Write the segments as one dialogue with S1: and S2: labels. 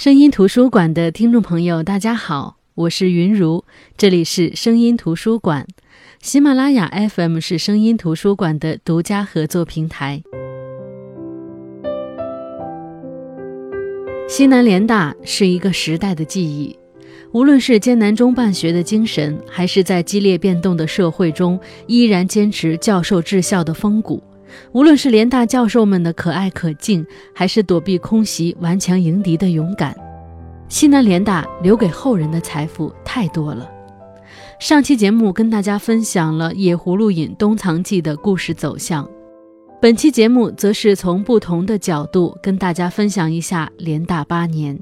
S1: 声音图书馆的听众朋友，大家好，我是云如，这里是声音图书馆。喜马拉雅 FM 是声音图书馆的独家合作平台。西南联大是一个时代的记忆，无论是艰难中办学的精神，还是在激烈变动的社会中依然坚持教授治校的风骨。无论是联大教授们的可爱可敬，还是躲避空袭、顽强迎敌的勇敢，西南联大留给后人的财富太多了。上期节目跟大家分享了《野葫芦引·东藏记》的故事走向，本期节目则是从不同的角度跟大家分享一下联大八年。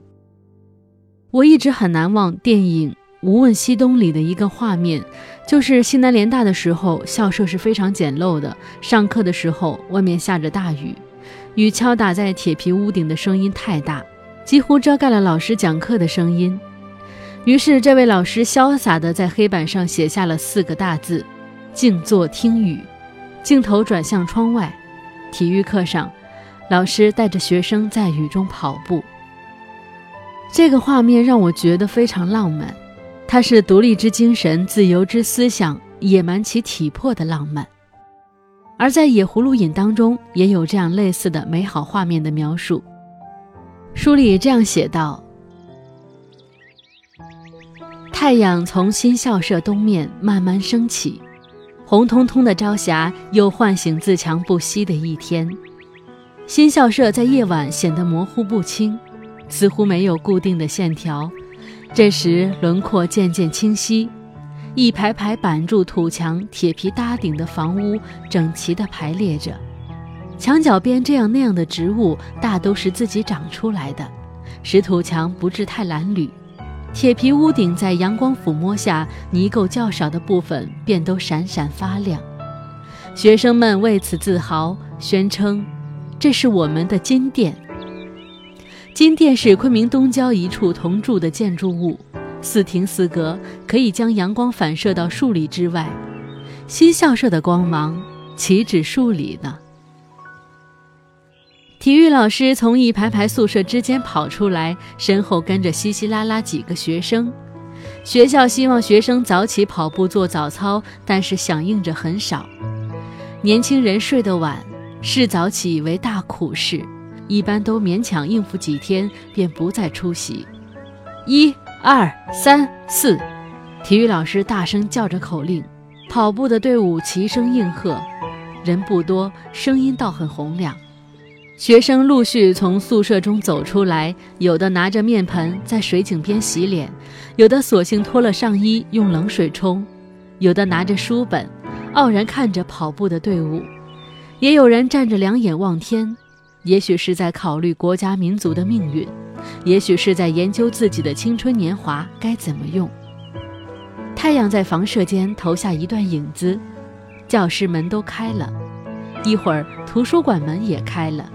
S1: 我一直很难忘电影。《无问西东》里的一个画面，就是西南联大的时候，校舍是非常简陋的。上课的时候，外面下着大雨，雨敲打在铁皮屋顶的声音太大，几乎遮盖了老师讲课的声音。于是，这位老师潇洒地在黑板上写下了四个大字：“静坐听雨。”镜头转向窗外，体育课上，老师带着学生在雨中跑步。这个画面让我觉得非常浪漫。它是独立之精神、自由之思想、野蛮其体魄的浪漫，而在《野葫芦引》当中也有这样类似的美好画面的描述。书里这样写道：“太阳从新校舍东面慢慢升起，红彤彤的朝霞又唤醒自强不息的一天。新校舍在夜晚显得模糊不清，似乎没有固定的线条。”这时轮廓渐渐清晰，一排排板柱、土墙、铁皮搭顶的房屋整齐地排列着，墙角边这样那样的植物大都是自己长出来的，使土墙不致太蓝绿。铁皮屋顶在阳光抚摸下，泥垢较少的部分便都闪闪发亮。学生们为此自豪，宣称：“这是我们的金殿。”金殿是昆明东郊一处铜铸的建筑物，四亭四阁，可以将阳光反射到数里之外。新校舍的光芒岂止数里呢？体育老师从一排排宿舍之间跑出来，身后跟着稀稀拉拉几个学生。学校希望学生早起跑步做早操，但是响应者很少。年轻人睡得晚，视早起为大苦事。一般都勉强应付几天，便不再出席。一、二、三、四，体育老师大声叫着口令，跑步的队伍齐声应和。人不多，声音倒很洪亮。学生陆续从宿舍中走出来，有的拿着面盆在水井边洗脸，有的索性脱了上衣用冷水冲，有的拿着书本，傲然看着跑步的队伍，也有人站着两眼望天。也许是在考虑国家民族的命运，也许是在研究自己的青春年华该怎么用。太阳在房舍间投下一段影子，教室门都开了，一会儿图书馆门也开了。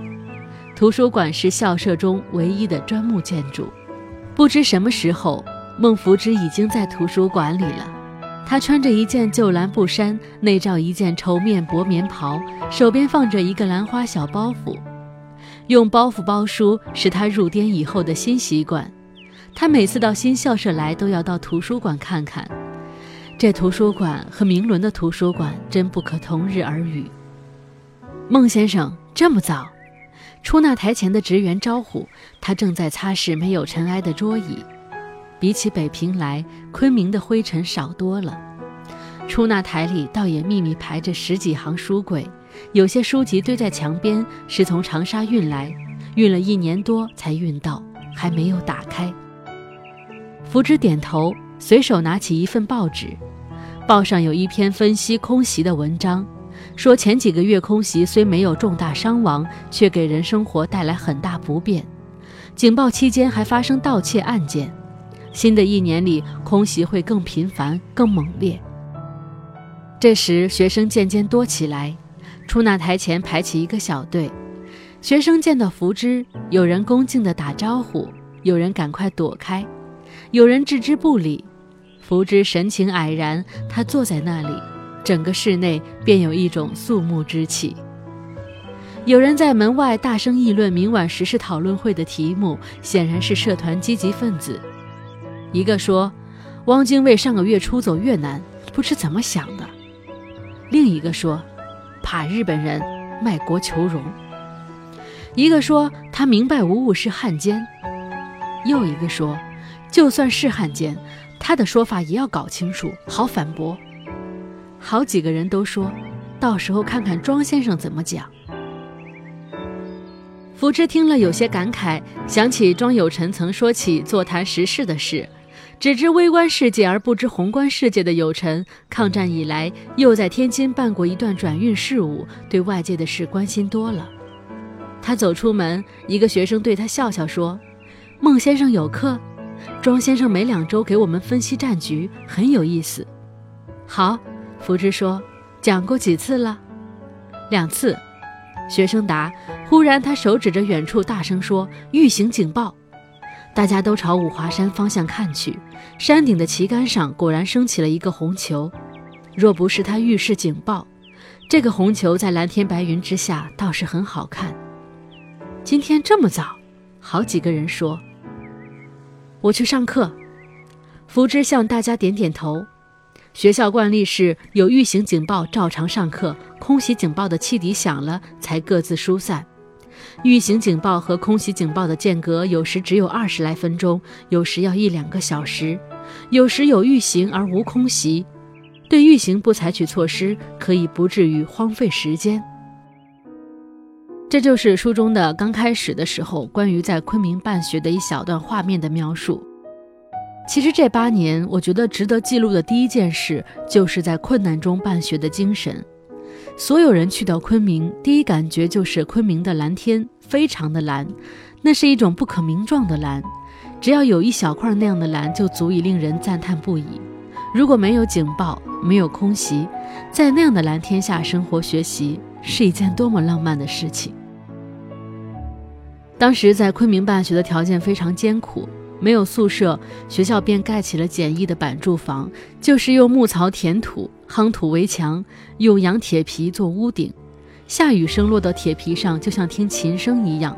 S1: 图书馆是校舍中唯一的砖木建筑。不知什么时候，孟福之已经在图书馆里了。他穿着一件旧蓝布衫，内罩一件绸面薄棉袍，手边放着一个兰花小包袱。用包袱包书是他入滇以后的新习惯。他每次到新校舍来，都要到图书馆看看。这图书馆和明伦的图书馆真不可同日而语。孟先生这么早？出纳台前的职员招呼他，正在擦拭没有尘埃的桌椅。比起北平来，昆明的灰尘少多了。出纳台里倒也密密排着十几行书柜。有些书籍堆在墙边，是从长沙运来，运了一年多才运到，还没有打开。福芝点头，随手拿起一份报纸，报上有一篇分析空袭的文章，说前几个月空袭虽没有重大伤亡，却给人生活带来很大不便。警报期间还发生盗窃案件，新的一年里空袭会更频繁、更猛烈。这时学生渐渐多起来。出纳台前排起一个小队，学生见到福芝，有人恭敬地打招呼，有人赶快躲开，有人置之不理。福芝神情蔼然，他坐在那里，整个室内便有一种肃穆之气。有人在门外大声议论明晚时事讨论会的题目，显然是社团积极分子。一个说：“汪精卫上个月出走越南，不知怎么想的。”另一个说：“怕日本人卖国求荣。”一个说：“他明白无误是汉奸。”又一个说：“就算是汉奸，他的说法也要搞清楚，好反驳。”好几个人都说：“到时候看看庄先生怎么讲。”福芝听了有些感慨，想起庄有臣曾说起座谈时事的事。只知微观世界而不知宏观世界的有臣，抗战以来又在天津办过一段转运事务，对外界的事关心多了。他走出门，一个学生对他笑笑说：“孟先生有课，庄先生每两周给我们分析战局，很有意思。”好，福芝说：“讲过几次了？”两次。学生答。忽然，他手指着远处，大声说：“预警警报！”大家都朝五华山方向看去，山顶的旗杆上果然升起了一个红球。若不是他预示警报，这个红球在蓝天白云之下倒是很好看。今天这么早，好几个人说：“我去上课。”福芝向大家点点头。学校惯例是有预警警报照常上课，空袭警报的汽笛响了才各自疏散。预警警报和空袭警报的间隔有时只有二十来分钟，有时要一两个小时，有时有预警而无空袭。对预警不采取措施，可以不至于荒废时间。这就是书中的刚开始的时候关于在昆明办学的一小段画面的描述。其实这八年，我觉得值得记录的第一件事，就是在困难中办学的精神。所有人去到昆明，第一感觉就是昆明的蓝天非常的蓝，那是一种不可名状的蓝。只要有一小块那样的蓝，就足以令人赞叹不已。如果没有警报，没有空袭，在那样的蓝天下生活学习，是一件多么浪漫的事情。当时在昆明办学的条件非常艰苦。没有宿舍，学校便盖起了简易的板住房，就是用木槽填土、夯土围墙，用洋铁皮做屋顶。下雨声落到铁皮上，就像听琴声一样。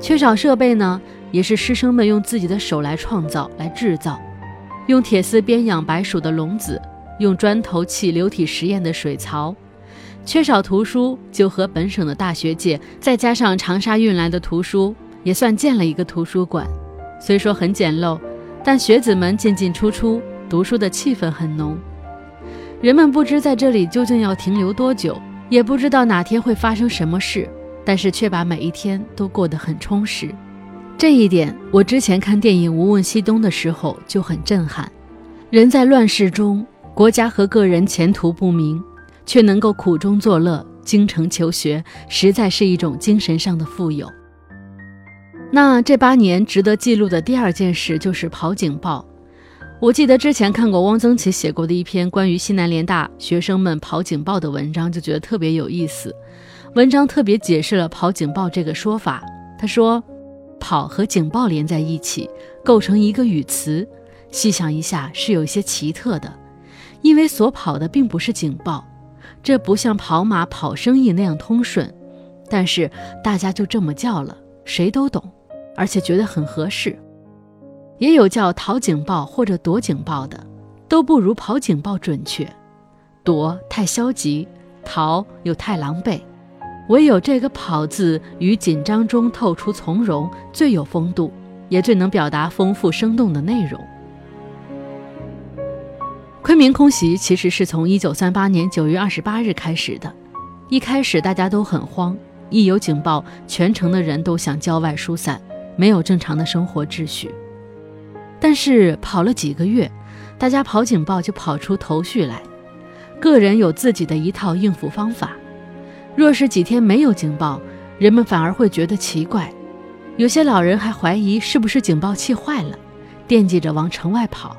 S1: 缺少设备呢，也是师生们用自己的手来创造、来制造。用铁丝编养白鼠的笼子，用砖头砌流体实验的水槽。缺少图书，就和本省的大学借，再加上长沙运来的图书，也算建了一个图书馆。虽说很简陋，但学子们进进出出，读书的气氛很浓。人们不知在这里究竟要停留多久，也不知道哪天会发生什么事，但是却把每一天都过得很充实。这一点，我之前看电影《无问西东》的时候就很震撼。人在乱世中，国家和个人前途不明，却能够苦中作乐、精诚求学，实在是一种精神上的富有。那这八年值得记录的第二件事就是跑警报。我记得之前看过汪曾祺写过的一篇关于西南联大学生们跑警报的文章，就觉得特别有意思。文章特别解释了跑警报这个说法。他说，跑和警报连在一起，构成一个语词。细想一下，是有些奇特的，因为所跑的并不是警报，这不像跑马跑生意那样通顺，但是大家就这么叫了，谁都懂。而且觉得很合适，也有叫逃警报或者躲警报的，都不如跑警报准确。躲太消极，逃又太狼狈，唯有这个跑字于紧张中透出从容，最有风度，也最能表达丰富生动的内容。昆明空袭其实是从一九三八年九月二十八日开始的，一开始大家都很慌，一有警报，全城的人都向郊外疏散。没有正常的生活秩序，但是跑了几个月，大家跑警报就跑出头绪来，个人有自己的一套应付方法。若是几天没有警报，人们反而会觉得奇怪，有些老人还怀疑是不是警报器坏了，惦记着往城外跑。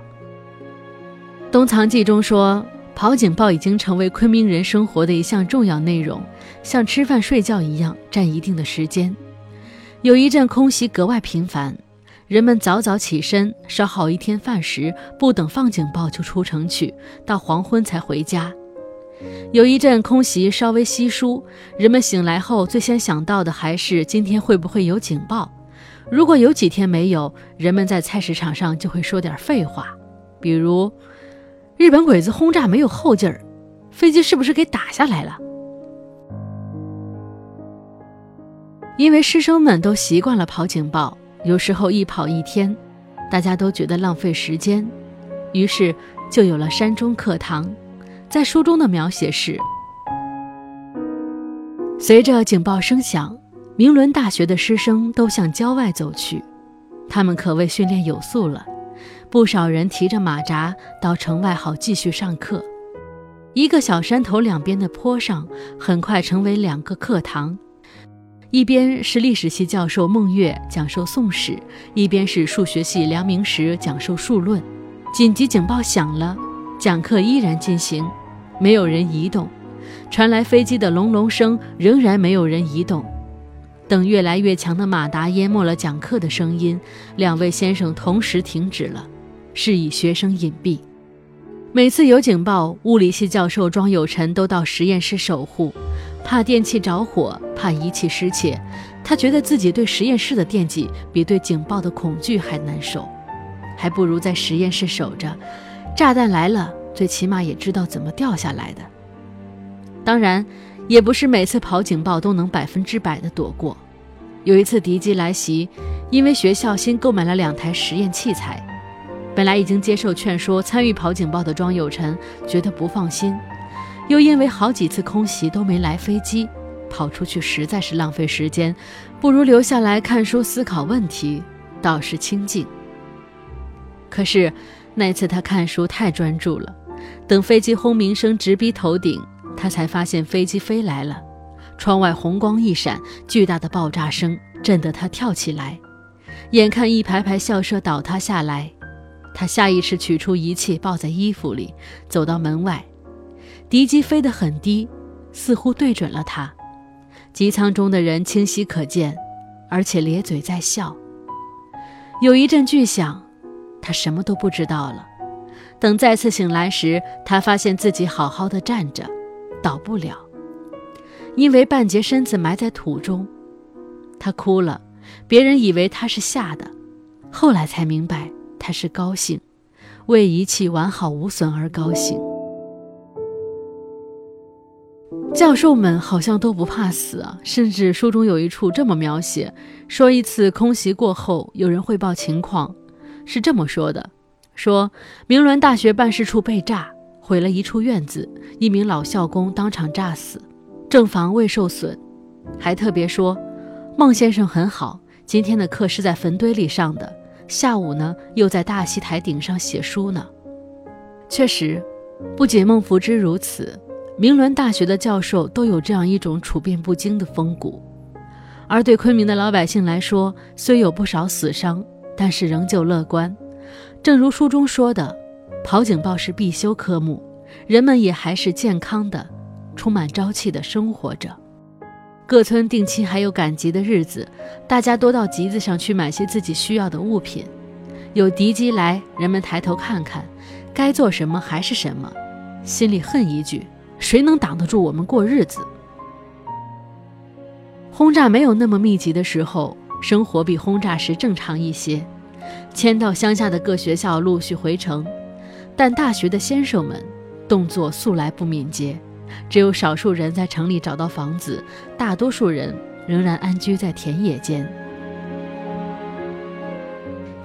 S1: 《东藏记》中说，跑警报已经成为昆明人生活的一项重要内容，像吃饭睡觉一样，占一定的时间。有一阵空袭格外频繁，人们早早起身烧好一天饭食，不等放警报就出城去，到黄昏才回家。有一阵空袭稍微稀疏，人们醒来后最先想到的还是今天会不会有警报。如果有几天没有，人们在菜市场上就会说点废话，比如日本鬼子轰炸没有后劲儿，飞机是不是给打下来了？因为师生们都习惯了跑警报，有时候一跑一天，大家都觉得浪费时间，于是就有了山中课堂。在书中的描写是：随着警报声响，明伦大学的师生都向郊外走去，他们可谓训练有素了。不少人提着马扎到城外，好继续上课。一个小山头两边的坡上，很快成为两个课堂。一边是历史系教授孟月讲授宋史，一边是数学系梁明石讲授数论。紧急警报响了，讲课依然进行，没有人移动。传来飞机的隆隆声，仍然没有人移动。等越来越强的马达淹没了讲课的声音，两位先生同时停止了，示意学生隐蔽。每次有警报，物理系教授庄有臣都到实验室守护。怕电器着火，怕仪器失窃，他觉得自己对实验室的惦记比对警报的恐惧还难受，还不如在实验室守着。炸弹来了，最起码也知道怎么掉下来的。当然，也不是每次跑警报都能百分之百的躲过。有一次敌机来袭，因为学校新购买了两台实验器材，本来已经接受劝说参与跑警报的庄有臣觉得不放心。又因为好几次空袭都没来飞机，跑出去实在是浪费时间，不如留下来看书思考问题，倒是清静。可是那次他看书太专注了，等飞机轰鸣声直逼头顶，他才发现飞机飞来了，窗外红光一闪，巨大的爆炸声震得他跳起来，眼看一排排校舍倒塌下来，他下意识取出仪器抱在衣服里，走到门外。敌机飞得很低，似乎对准了他。机舱中的人清晰可见，而且咧嘴在笑。有一阵巨响，他什么都不知道了。等再次醒来时，他发现自己好好的站着，倒不了，因为半截身子埋在土中。他哭了，别人以为他是吓的，后来才明白他是高兴，为仪器完好无损而高兴。教授们好像都不怕死啊！甚至书中有一处这么描写：说一次空袭过后，有人汇报情况，是这么说的：说明伦大学办事处被炸，毁了一处院子，一名老校工当场炸死，正房未受损。还特别说，孟先生很好，今天的课是在坟堆里上的，下午呢又在大戏台顶上写书呢。确实，不仅孟福之如此。明伦大学的教授都有这样一种处变不惊的风骨，而对昆明的老百姓来说，虽有不少死伤，但是仍旧乐观。正如书中说的，跑警报是必修科目，人们也还是健康的、充满朝气的生活着。各村定期还有赶集的日子，大家多到集子上去买些自己需要的物品。有敌机来，人们抬头看看，该做什么还是什么，心里恨一句。谁能挡得住我们过日子？轰炸没有那么密集的时候，生活比轰炸时正常一些。迁到乡下的各学校陆续回城，但大学的先生们动作素来不敏捷，只有少数人在城里找到房子，大多数人仍然安居在田野间。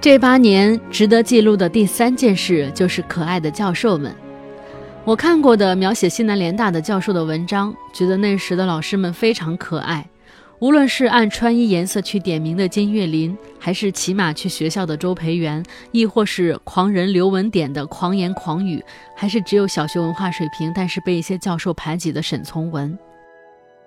S1: 这八年值得记录的第三件事，就是可爱的教授们。我看过的描写西南联大的教授的文章，觉得那时的老师们非常可爱。无论是按穿衣颜色去点名的金岳霖，还是骑马去学校的周培源，亦或是狂人刘文典的狂言狂语，还是只有小学文化水平但是被一些教授排挤的沈从文。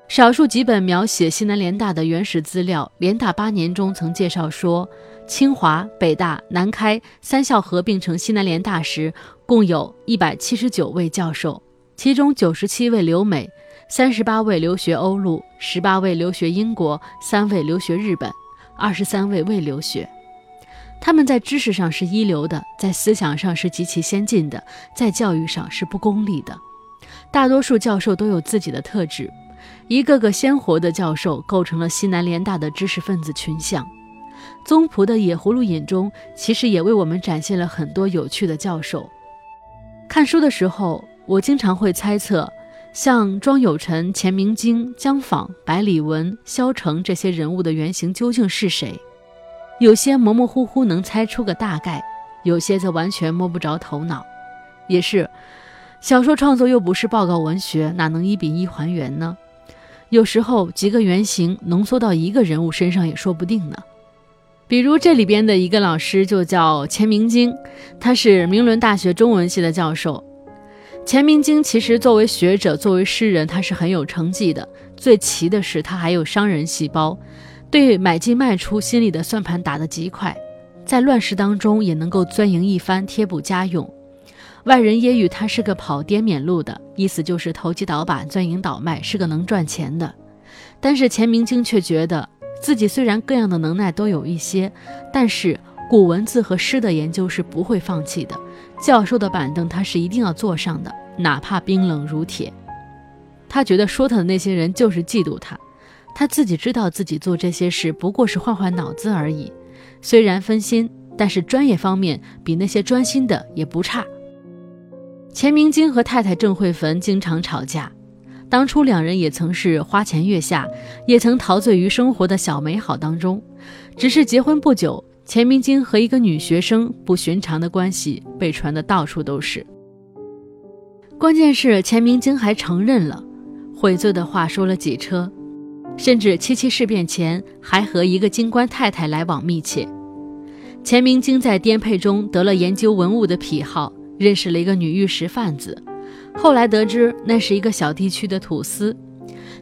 S1: 少数几本描写西南联大的原始资料，联大八年中曾介绍说。清华、北大、南开三校合并成西南联大时，共有一百七十九位教授，其中九十七位留美，三十八位留学欧陆，十八位留学英国，三位留学日本，二十三位未留学。他们在知识上是一流的，在思想上是极其先进的，在教育上是不功利的。大多数教授都有自己的特质，一个个鲜活的教授构成了西南联大的知识分子群像。宗璞的《野葫芦引》中，其实也为我们展现了很多有趣的教授。看书的时候，我经常会猜测，像庄有臣、钱明经、江舫、百里文、萧成这些人物的原型究竟是谁？有些模模糊糊能猜出个大概，有些则完全摸不着头脑。也是，小说创作又不是报告文学，哪能一比一还原呢？有时候几个原型浓缩到一个人物身上也说不定呢。比如这里边的一个老师就叫钱明经，他是明伦大学中文系的教授。钱明经其实作为学者、作为诗人，他是很有成绩的。最奇的是，他还有商人细胞，对买进卖出心里的算盘打得极快，在乱世当中也能够钻营一番，贴补家用。外人揶揄他是个跑滇缅路的，意思就是投机倒把、钻营倒卖，是个能赚钱的。但是钱明经却觉得。自己虽然各样的能耐都有一些，但是古文字和诗的研究是不会放弃的。教授的板凳他是一定要坐上的，哪怕冰冷如铁。他觉得说他的那些人就是嫉妒他，他自己知道自己做这些事不过是换换脑子而已。虽然分心，但是专业方面比那些专心的也不差。钱明经和太太郑慧芬经常吵架。当初两人也曾是花前月下，也曾陶醉于生活的小美好当中。只是结婚不久，钱明经和一个女学生不寻常的关系被传得到处都是。关键是钱明经还承认了，悔罪的话说了几车，甚至七七事变前还和一个京官太太来往密切。钱明经在颠沛中得了研究文物的癖好，认识了一个女玉石贩子。后来得知，那是一个小地区的土司，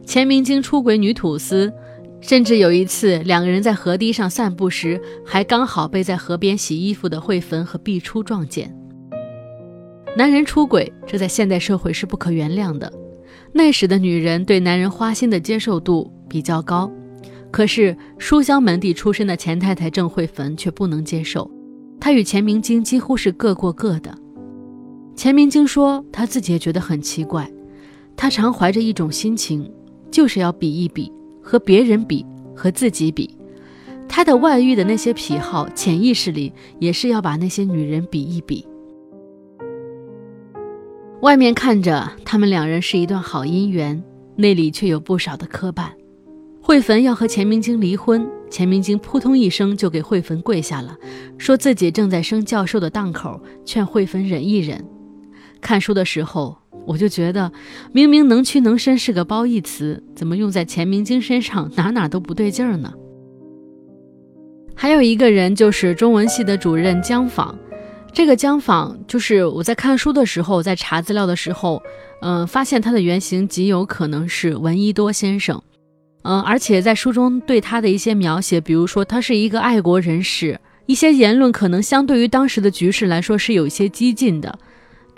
S1: 钱明经出轨女土司，甚至有一次两个人在河堤上散步时，还刚好被在河边洗衣服的惠芬和毕初撞见。男人出轨，这在现代社会是不可原谅的。那时的女人对男人花心的接受度比较高，可是书香门第出身的钱太太郑惠芬却不能接受，她与钱明经几乎是各过各的。钱明经说，他自己也觉得很奇怪，他常怀着一种心情，就是要比一比，和别人比，和自己比。他的外遇的那些癖好，潜意识里也是要把那些女人比一比。外面看着他们两人是一段好姻缘，内里却有不少的磕绊。慧芬要和钱明经离婚，钱明经扑通一声就给慧芬跪下了，说自己正在生教授的档口，劝慧芬忍一忍。看书的时候，我就觉得，明明能屈能伸是个褒义词，怎么用在钱明经身上，哪哪都不对劲儿呢？还有一个人就是中文系的主任江舫，这个江舫就是我在看书的时候，在查资料的时候，嗯，发现他的原型极有可能是闻一多先生，嗯，而且在书中对他的一些描写，比如说他是一个爱国人士，一些言论可能相对于当时的局势来说是有一些激进的。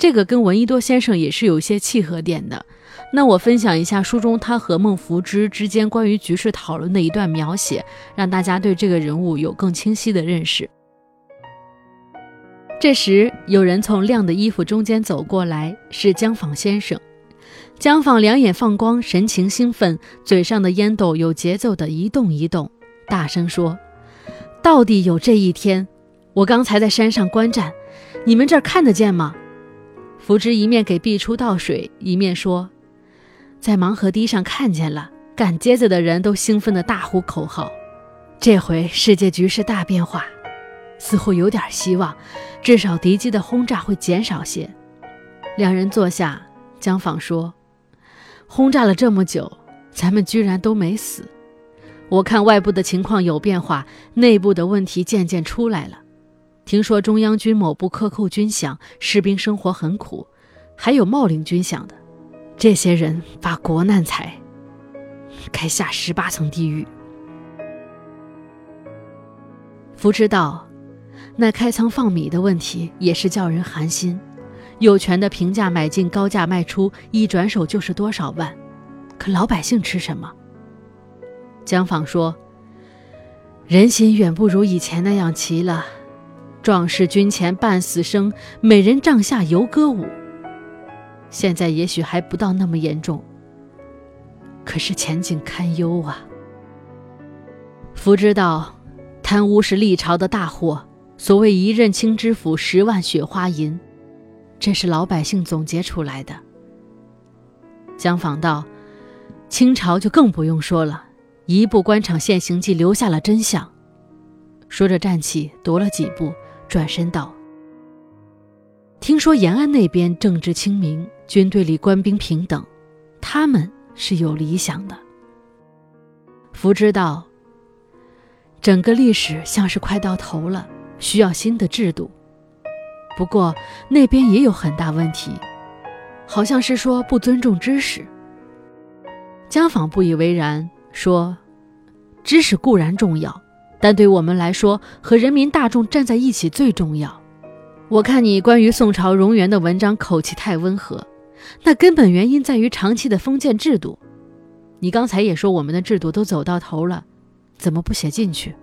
S1: 这个跟闻一多先生也是有一些契合点的。那我分享一下书中他和孟福之之间关于局势讨论的一段描写，让大家对这个人物有更清晰的认识。这时，有人从亮的衣服中间走过来，是江舫先生。江舫两眼放光，神情兴奋，嘴上的烟斗有节奏的一动一动，大声说：“到底有这一天！我刚才在山上观战，你们这儿看得见吗？”福芝一面给毕初倒水，一面说：“在盲河堤上看见了，赶街子的人都兴奋地大呼口号。这回世界局势大变化，似乎有点希望，至少敌机的轰炸会减少些。”两人坐下，江舫说：“轰炸了这么久，咱们居然都没死。我看外部的情况有变化，内部的问题渐渐出来了。”听说中央军某部克扣军饷，士兵生活很苦，还有冒领军饷的，这些人发国难财，该下十八层地狱。福知道，那开仓放米的问题也是叫人寒心，有权的平价买进，高价卖出，一转手就是多少万，可老百姓吃什么？江舫说：“人心远不如以前那样齐了。”壮士军前半死生，美人帐下游歌舞。现在也许还不到那么严重，可是前景堪忧啊。福知道，贪污是历朝的大祸。所谓一任清知府，十万雪花银，这是老百姓总结出来的。江访道：“清朝就更不用说了，一部《官场现形记》留下了真相。”说着站起，踱了几步，转身道：“听说延安那边政治清明，军队里官兵平等，他们是有理想的。”福知道。整个历史像是快到头了，需要新的制度。不过那边也有很大问题，好像是说不尊重知识。江坊不以为然，说：“知识固然重要，但对我们来说，和人民大众站在一起最重要。我看你关于宋朝荣源的文章口气太温和，那根本原因在于长期的封建制度。你刚才也说我们的制度都走到头了。”怎么不写进去？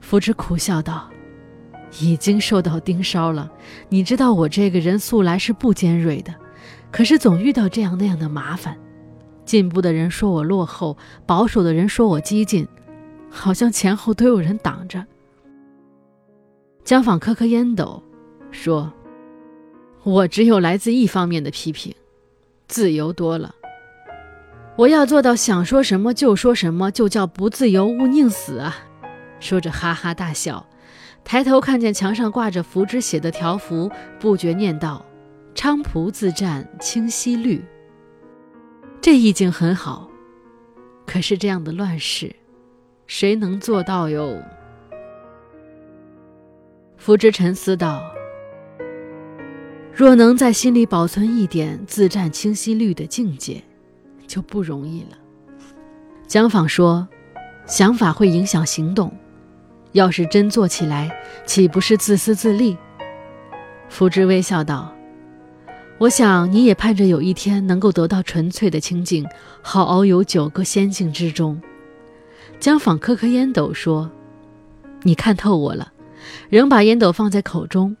S1: 福芝苦笑道：“已经受到盯梢了。你知道我这个人素来是不尖锐的，可是总遇到这样那样的麻烦。进步的人说我落后，保守的人说我激进，好像前后都有人挡着。”江坊磕磕烟斗，说：“我只有来自一方面的批评，自由多了。”我要做到想说什么就说什么，就叫不自由勿宁死啊！说着哈哈大笑，抬头看见墙上挂着福芝写的条幅，不觉念道：“菖蒲自占清溪绿。”这意境很好，可是这样的乱世，谁能做到哟？福之沉思道：“若能在心里保存一点自占清晰率的境界。”就不容易了。江坊说：“想法会影响行动，要是真做起来，岂不是自私自利？”福之微笑道：“我想你也盼着有一天能够得到纯粹的清净，好遨游九个仙境之中。”江坊磕磕烟斗说：“你看透我了。”仍把烟斗放在口中。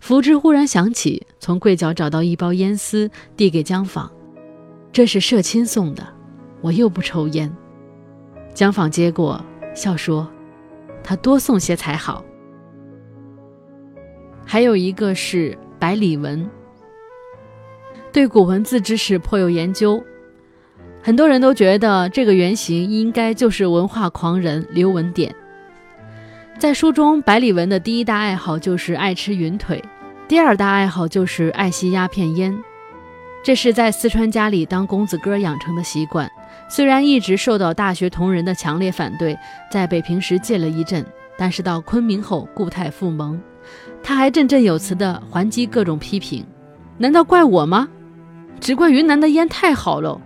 S1: 福芝忽然想起，从柜角找到一包烟丝，递给江坊。这是社亲送的，我又不抽烟。江坊接过，笑说：“他多送些才好。”还有一个是百里文，对古文字知识颇有研究。很多人都觉得这个原型应该就是文化狂人刘文典。在书中，百里文的第一大爱好就是爱吃云腿，第二大爱好就是爱吸鸦片烟。这是在四川家里当公子哥养成的习惯，虽然一直受到大学同仁的强烈反对，在北平时戒了一阵，但是到昆明后固态复萌。他还振振有词地还击各种批评，难道怪我吗？只怪云南的烟太好喽。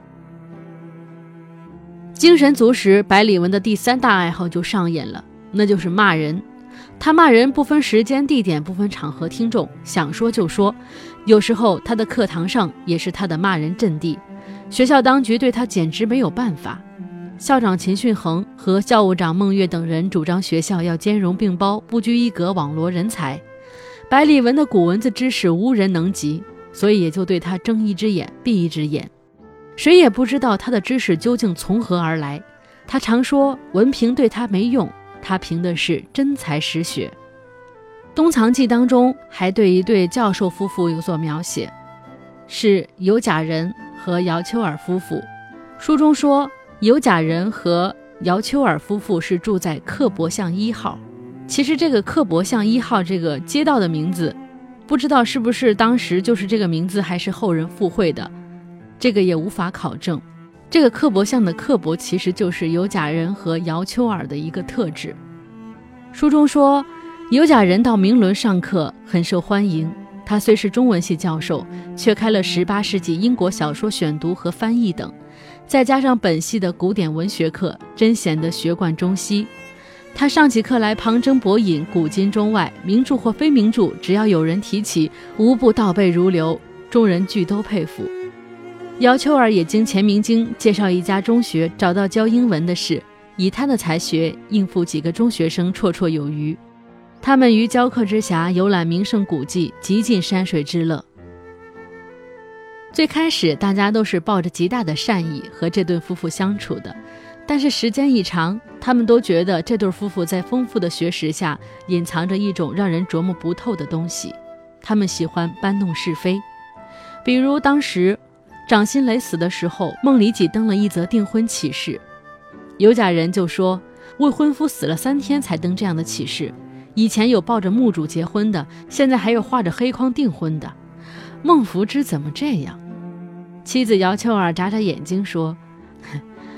S1: 精神足时，百里文的第三大爱好就上演了，那就是骂人。他骂人不分时间、地点，不分场合、听众，想说就说。有时候他的课堂上也是他的骂人阵地，学校当局对他简直没有办法。校长秦训衡和校务长孟月等人主张学校要兼容并包、不拘一格网罗人才。百里文的古文字知识无人能及，所以也就对他睁一只眼闭一只眼。谁也不知道他的知识究竟从何而来。他常说文凭对他没用，他凭的是真才实学。《东藏记》当中还对一对教授夫妇有所描写，是有贾仁和姚秋尔夫妇。书中说，有贾仁和姚秋尔夫妇是住在克伯巷一号。其实这个克伯巷一号这个街道的名字，不知道是不是当时就是这个名字，还是后人附会的，这个也无法考证。这个刻薄像的刻薄其实就是有贾仁和姚秋尔的一个特质。书中说。有贾仁到明伦上课很受欢迎。他虽是中文系教授，却开了18世纪英国小说选读和翻译等，再加上本系的古典文学课，真显得学贯中西。他上起课来旁征博引，古今中外名著或非名著，只要有人提起，无不倒背如流，众人俱都佩服。姚秋儿也经钱明经介绍一家中学，找到教英文的事，以他的才学应付几个中学生绰绰有余。他们于教课之暇游览名胜古迹，极尽山水之乐。最开始大家都是抱着极大的善意和这对夫妇相处的，但是时间一长，他们都觉得这对夫妇在丰富的学识下隐藏着一种让人琢磨不透的东西。他们喜欢搬弄是非，比如当时掌心雷死的时候，孟里几登了一则订婚启事，有家人就说未婚夫死了三天才登这样的启事，以前有抱着墓主结婚的，现在还有画着黑框订婚的，孟福之怎么这样？妻子姚秋儿眨眨眼睛说：“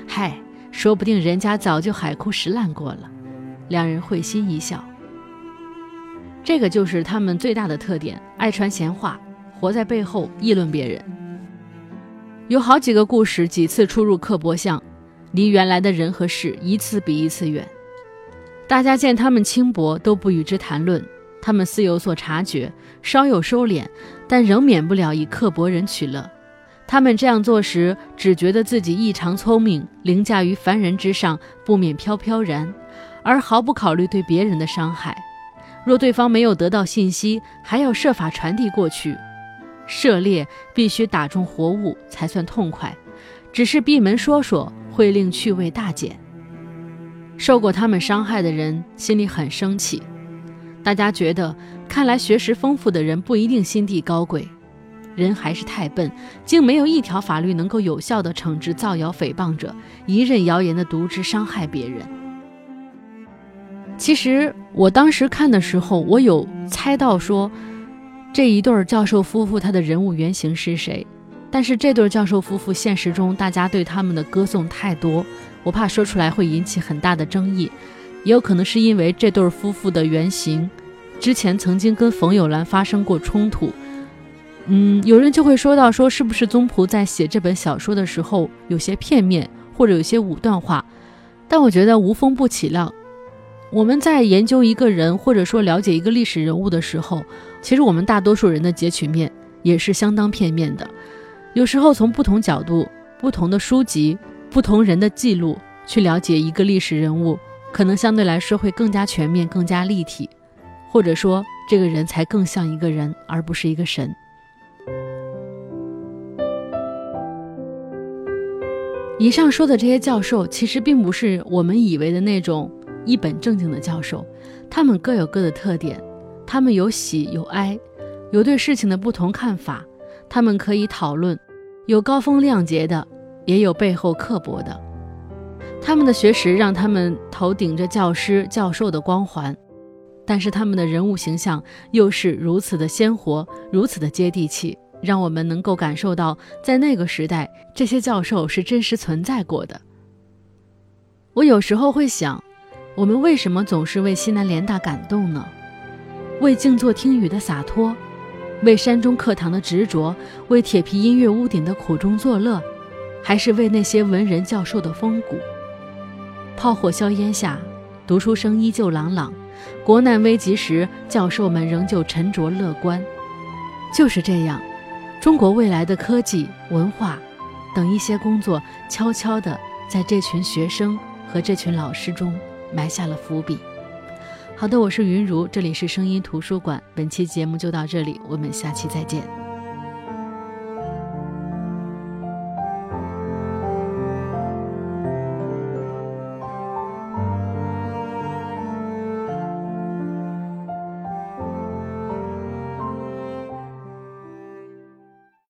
S1: 嗨，说不定人家早就海枯石烂过了。”两人会心一笑。这个就是他们最大的特点：爱传闲话，活在背后议论别人。有好几个故事，几次出入刻薄巷，离原来的人和事一次比一次远。大家见他们轻薄，都不与之谈论。他们似有所察觉，稍有收敛，但仍免不了以刻薄人取乐。他们这样做时，只觉得自己异常聪明，凌驾于凡人之上，不免飘飘然，而毫不考虑对别人的伤害。若对方没有得到信息，还要设法传递过去。射猎必须打中活物才算痛快，只是闭门说说，会令趣味大减。受过他们伤害的人心里很生气。大家觉得，看来学识丰富的人不一定心地高贵。人还是太笨，竟没有一条法律能够有效的惩治造谣诽谤者，一任谣言的渎职伤害别人。其实我当时看的时候，我有猜到说这一对教授夫妇他的人物原型是谁，但是这对教授夫妇现实中大家对他们的歌颂太多，我怕说出来会引起很大的争议，也有可能是因为这对夫妇的原型之前曾经跟冯友兰发生过冲突。嗯，有人就会说到，说是不是宗璞在写这本小说的时候有些片面，或者有些武断化？但我觉得无风不起浪。我们在研究一个人，或者说了解一个历史人物的时候，其实我们大多数人的截取面也是相当片面的。有时候从不同角度、不同的书籍、不同人的记录去了解一个历史人物，可能相对来说会更加全面、更加立体，或者说这个人才更像一个人，而不是一个神。以上说的这些教授，其实并不是我们以为的那种一本正经的教授，他们各有各的特点，他们有喜有哀，有对事情的不同看法，他们可以讨论，有高风亮节的，也有背后刻薄的。他们的学识让他们头顶着教师、教授的光环，但是他们的人物形象又是如此的鲜活，如此的接地气。让我们能够感受到，在那个时代，这些教授是真实存在过的。我有时候会想，我们为什么总是为西南联大感动呢？为静坐听雨的洒脱，为山中课堂的执着，为铁皮音乐屋顶的苦中作乐，还是为那些文人教授的风骨？炮火硝烟下，读书声依旧朗朗；国难危急时，教授们仍旧沉着乐观。就是这样。中国未来的科技、文化等一些工作，悄悄地在这群学生和这群老师中埋下了伏笔。好的，我是云如，这里是声音图书馆，本期节目就到这里，我们下期再见。